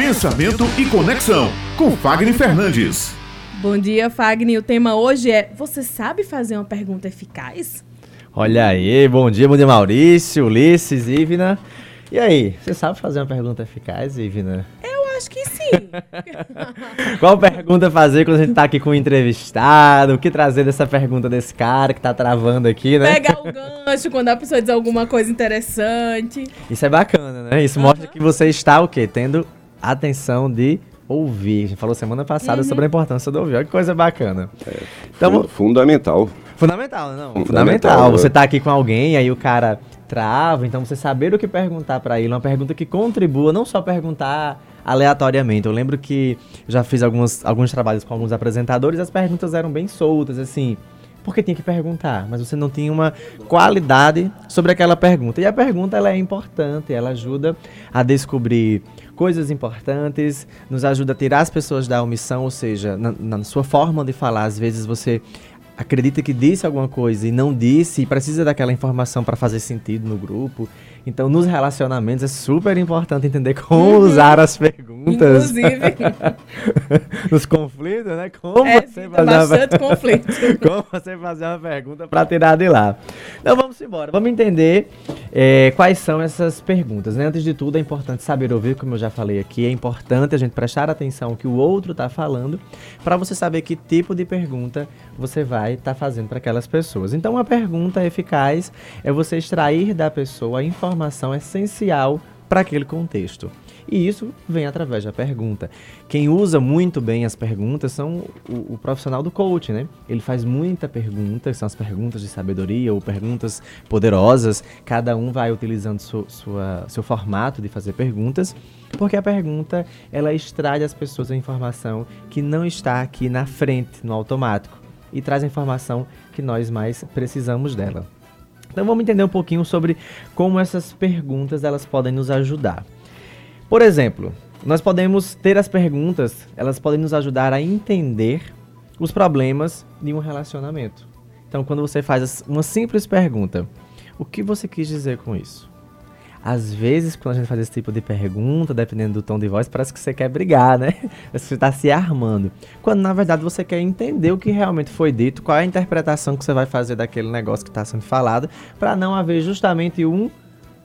Pensamento e Conexão, com Fagner Fernandes. Bom dia, Fagner. O tema hoje é: Você sabe fazer uma pergunta eficaz? Olha aí, bom dia, bom dia, Maurício, Ulisses, Ivna. E aí, você sabe fazer uma pergunta eficaz, Ivna? Eu acho que sim. Qual pergunta fazer quando a gente tá aqui com um entrevistado? O que trazer dessa pergunta desse cara que tá travando aqui, né? Pegar o gancho quando a pessoa diz alguma coisa interessante. Isso é bacana, né? Isso mostra que você está o quê? Tendo atenção de ouvir. A gente falou semana passada sobre a importância do ouvir. Olha que coisa bacana. Fun- fundamental. Fundamental, não. Fundamental. Fundamental, Você é. tá aqui com alguém, aí o cara trava, então você saber o que perguntar pra ele, uma pergunta que contribua, não só perguntar aleatoriamente. Eu lembro que eu já fiz algumas, alguns trabalhos com alguns apresentadores, as perguntas eram bem soltas, assim. Porque tinha que perguntar, mas você não tinha uma qualidade sobre aquela pergunta. E a pergunta ela é importante, ela ajuda a descobrir coisas importantes, nos ajuda a tirar as pessoas da omissão, ou seja, na, na sua forma de falar, às vezes você acredita que disse alguma coisa e não disse e precisa daquela informação para fazer sentido no grupo. Então, nos relacionamentos é super importante entender como usar as perguntas. Inclusive, nos conflitos, né? Como é, você fazer uma bastante conflito. como você fazer uma pergunta para tirar de lá. Então vamos embora, vamos entender é, quais são essas perguntas. Né? Antes de tudo, é importante saber ouvir, como eu já falei aqui, é importante a gente prestar atenção ao que o outro está falando, para você saber que tipo de pergunta você vai estar fazendo para aquelas pessoas. Então, uma pergunta eficaz é você extrair da pessoa a informação essencial para aquele contexto. E isso vem através da pergunta. Quem usa muito bem as perguntas são o, o profissional do coach, né? Ele faz muita pergunta, são as perguntas de sabedoria ou perguntas poderosas. Cada um vai utilizando su- sua, seu formato de fazer perguntas, porque a pergunta ela extrai das pessoas a informação que não está aqui na frente, no automático, e traz a informação que nós mais precisamos dela. Então vamos entender um pouquinho sobre como essas perguntas elas podem nos ajudar. Por exemplo, nós podemos ter as perguntas, elas podem nos ajudar a entender os problemas de um relacionamento. Então, quando você faz uma simples pergunta, o que você quis dizer com isso? Às vezes, quando a gente faz esse tipo de pergunta, dependendo do tom de voz, parece que você quer brigar, né? Você está se armando. Quando na verdade você quer entender o que realmente foi dito, qual é a interpretação que você vai fazer daquele negócio que está sendo falado, para não haver justamente um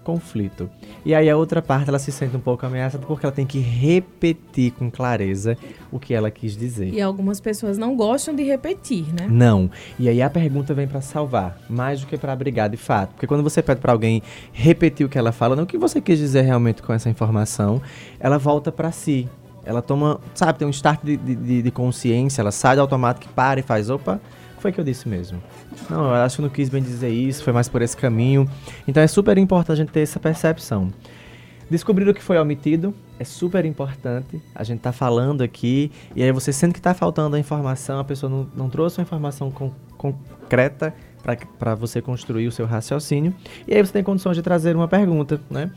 conflito. E aí a outra parte ela se sente um pouco ameaçada porque ela tem que repetir com clareza o que ela quis dizer. E algumas pessoas não gostam de repetir, né? Não. E aí a pergunta vem pra salvar, mais do que pra brigar de fato. Porque quando você pede pra alguém repetir o que ela fala, não o que você quis dizer realmente com essa informação, ela volta pra si. Ela toma, sabe, tem um start de, de, de consciência, ela sai do automático, para e faz, opa, foi o que eu disse mesmo. Não, eu acho que não quis bem dizer isso, foi mais por esse caminho. Então é super importante a gente ter essa percepção. Descobrir o que foi omitido é super importante. A gente tá falando aqui e aí você sente que tá faltando a informação, a pessoa não, não trouxe uma informação con- concreta para você construir o seu raciocínio. E aí você tem condições de trazer uma pergunta, né?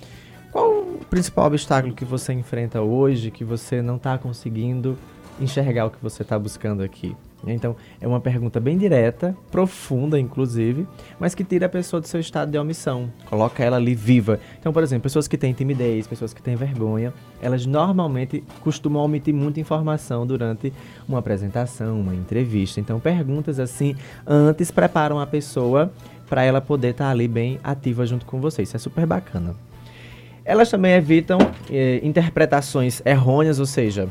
O principal obstáculo que você enfrenta hoje que você não está conseguindo enxergar o que você está buscando aqui? Então, é uma pergunta bem direta, profunda, inclusive, mas que tira a pessoa do seu estado de omissão, coloca ela ali viva. Então, por exemplo, pessoas que têm timidez, pessoas que têm vergonha, elas normalmente costumam omitir muita informação durante uma apresentação, uma entrevista. Então, perguntas assim antes preparam a pessoa para ela poder estar ali bem ativa junto com você. Isso é super bacana. Elas também evitam eh, interpretações errôneas, ou seja,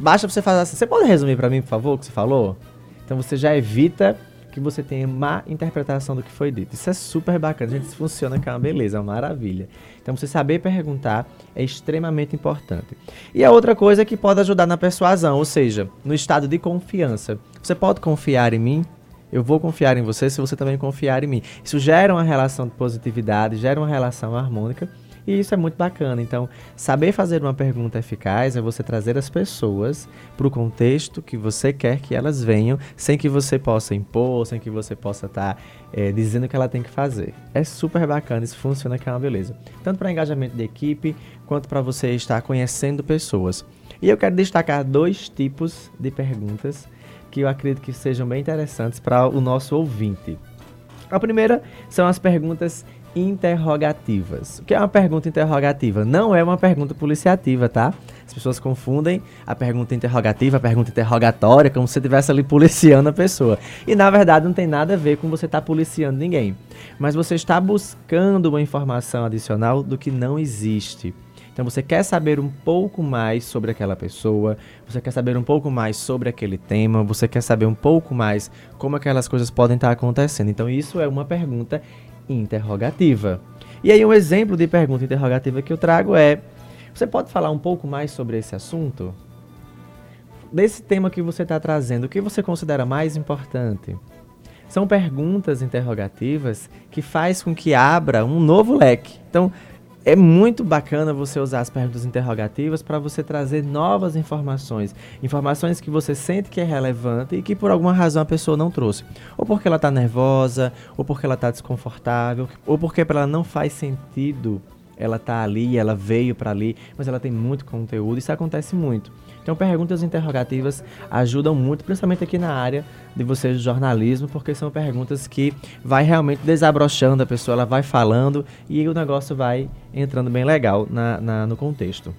basta você falar assim. Você pode resumir para mim, por favor, o que você falou? Então você já evita que você tenha má interpretação do que foi dito. Isso é super bacana. Gente, isso funciona que é uma beleza, é uma maravilha. Então você saber perguntar é extremamente importante. E a outra coisa é que pode ajudar na persuasão, ou seja, no estado de confiança. Você pode confiar em mim? Eu vou confiar em você se você também confiar em mim. Isso gera uma relação de positividade, gera uma relação harmônica e isso é muito bacana. Então, saber fazer uma pergunta eficaz é você trazer as pessoas para o contexto que você quer que elas venham, sem que você possa impor, sem que você possa estar dizendo o que ela tem que fazer. É super bacana, isso funciona que é uma beleza. Tanto para engajamento de equipe, quanto para você estar conhecendo pessoas. E eu quero destacar dois tipos de perguntas que eu acredito que sejam bem interessantes para o nosso ouvinte. A primeira são as perguntas interrogativas. O que é uma pergunta interrogativa? Não é uma pergunta policiativa, tá? As pessoas confundem a pergunta interrogativa, a pergunta interrogatória, como se você estivesse ali policiando a pessoa. E na verdade não tem nada a ver com você estar tá policiando ninguém. Mas você está buscando uma informação adicional do que não existe. Então você quer saber um pouco mais sobre aquela pessoa, você quer saber um pouco mais sobre aquele tema, você quer saber um pouco mais como aquelas coisas podem estar acontecendo. Então isso é uma pergunta interrogativa. E aí um exemplo de pergunta interrogativa que eu trago é: você pode falar um pouco mais sobre esse assunto? Desse tema que você está trazendo, o que você considera mais importante? São perguntas interrogativas que faz com que abra um novo leque. Então, é muito bacana você usar as perguntas interrogativas para você trazer novas informações. Informações que você sente que é relevante e que por alguma razão a pessoa não trouxe. Ou porque ela está nervosa, ou porque ela está desconfortável, ou porque para ela não faz sentido ela tá ali, ela veio para ali, mas ela tem muito conteúdo. Isso acontece muito. Então, perguntas interrogativas ajudam muito, principalmente aqui na área de vocês de jornalismo, porque são perguntas que vai realmente desabrochando a pessoa, ela vai falando e o negócio vai entrando bem legal na, na no contexto.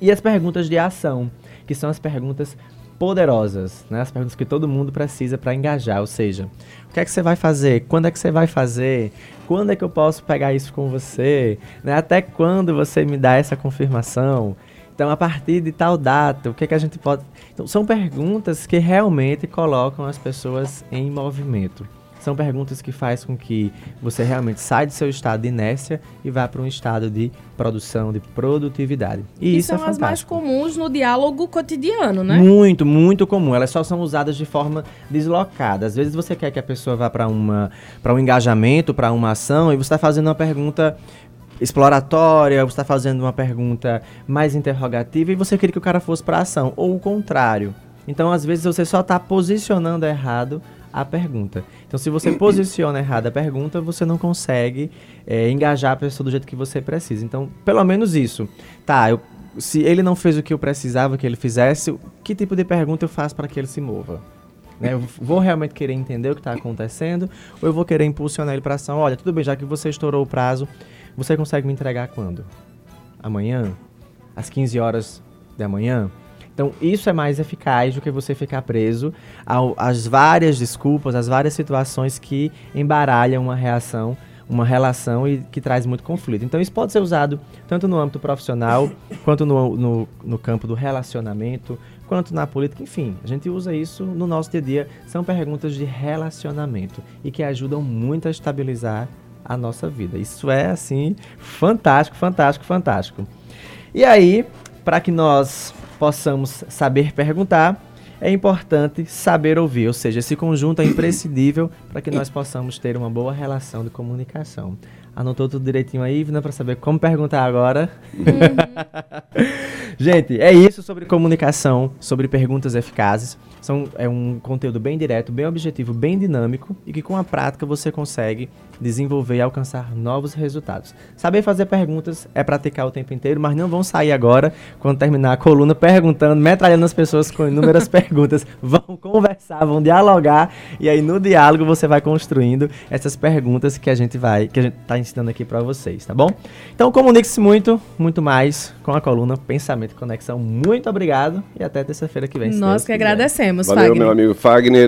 E as perguntas de ação, que são as perguntas poderosas, né? As perguntas que todo mundo precisa para engajar, ou seja, o que é que você vai fazer? Quando é que você vai fazer? Quando é que eu posso pegar isso com você? Né? Até quando você me dá essa confirmação? Então, a partir de tal data, o que, é que a gente pode. Então, são perguntas que realmente colocam as pessoas em movimento. São perguntas que faz com que você realmente saia do seu estado de inércia e vá para um estado de produção, de produtividade. E, e isso são é as mais comuns no diálogo cotidiano, né? Muito, muito comum. Elas só são usadas de forma deslocada. Às vezes você quer que a pessoa vá para uma para um engajamento, para uma ação e você está fazendo uma pergunta exploratória, você está fazendo uma pergunta mais interrogativa e você queria que o cara fosse para ação, ou o contrário. Então, às vezes, você só está posicionando errado a pergunta. Então, se você posiciona errado a pergunta, você não consegue é, engajar a pessoa do jeito que você precisa. Então, pelo menos isso. Tá, eu, se ele não fez o que eu precisava que ele fizesse, que tipo de pergunta eu faço para que ele se mova? Né? Vou realmente querer entender o que está acontecendo ou eu vou querer impulsionar ele para ação? Olha, tudo bem, já que você estourou o prazo, você consegue me entregar quando? Amanhã? Às 15 horas da manhã? Então, isso é mais eficaz do que você ficar preso ao, às várias desculpas, às várias situações que embaralham uma reação, uma relação e que traz muito conflito. Então, isso pode ser usado tanto no âmbito profissional, quanto no, no, no campo do relacionamento, quanto na política, enfim, a gente usa isso no nosso dia a dia. São perguntas de relacionamento e que ajudam muito a estabilizar a nossa vida. Isso é assim fantástico, fantástico, fantástico. E aí, para que nós possamos saber perguntar, é importante saber ouvir, ou seja, esse conjunto é imprescindível para que nós possamos ter uma boa relação de comunicação. Anotou tudo direitinho aí, Vina, para saber como perguntar agora? Uhum. Gente, é isso sobre comunicação, sobre perguntas eficazes. São, é um conteúdo bem direto, bem objetivo, bem dinâmico e que com a prática você consegue desenvolver e alcançar novos resultados. Saber fazer perguntas é praticar o tempo inteiro, mas não vão sair agora, quando terminar a coluna, perguntando, metralhando as pessoas com inúmeras perguntas. Vão conversar, vão dialogar, e aí no diálogo você vai construindo essas perguntas que a gente vai, que a gente está ensinando aqui para vocês, tá bom? Então comunique-se muito, muito mais com a coluna Pensamento e Conexão. Muito obrigado e até terça-feira que vem. Nós que agradecemos, Valeu, Fagner. meu amigo Fagner.